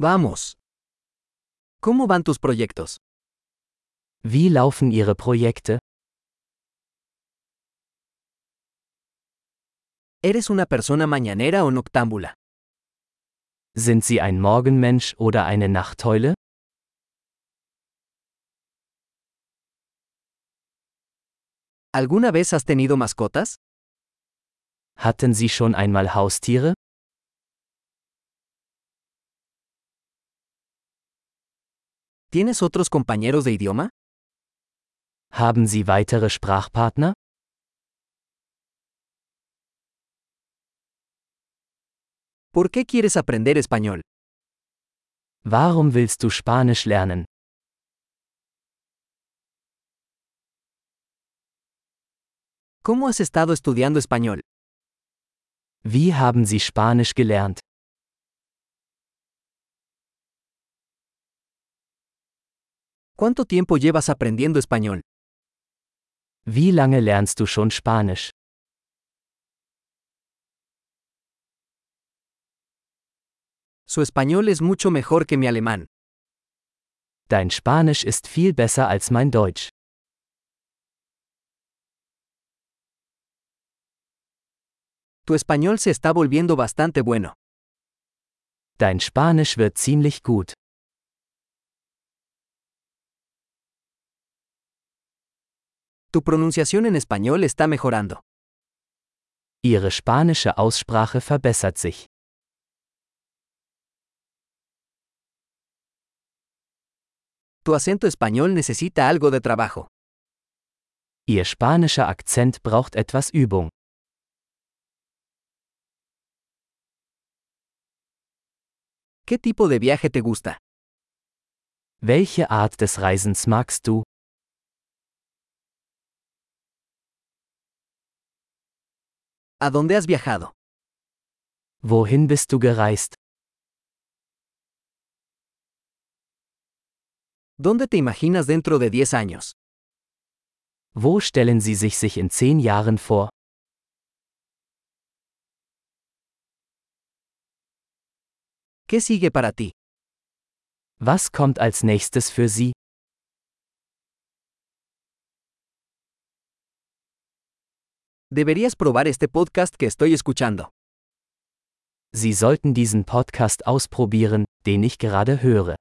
Vamos. ¿Cómo van tus proyectos? Wie laufen Ihre Projekte? ¿Eres una persona mañanera o noctámbula? Sind Sie ein Morgenmensch oder eine Nachteule? ¿Alguna vez has tenido mascotas? Hatten Sie schon einmal Haustiere? ¿Tienes otros compañeros de idioma? Haben Sie weitere Sprachpartner? ¿Por qué quieres aprender español? Warum willst du Spanisch lernen? ¿Cómo has estado estudiando español? Wie haben Sie Spanisch gelernt? ¿Cuánto tiempo llevas aprendiendo español? Wie lange lernst du schon Spanisch? Su español es mucho mejor que mi alemán. Dein Spanisch ist viel besser als mein Deutsch. Tu español se está volviendo bastante bueno. Dein Spanisch wird ziemlich gut. Tu pronunciación en español está mejorando. Ihre spanische Aussprache verbessert sich. Tu acento español necesita algo de trabajo. Ihr spanischer Akzent braucht etwas Übung. ¿Qué tipo de viaje te gusta? Welche Art des Reisens magst du? ¿A dónde has viajado? Wohin bist du gereist? ¿Dónde te imaginas dentro de 10 años? Wo stellen Sie sich sich in zehn Jahren vor? ¿Qué sigue para ti? Was kommt als nächstes für Sie? Deberías probar este podcast que estoy escuchando. Sie sollten diesen Podcast ausprobieren, den ich gerade höre.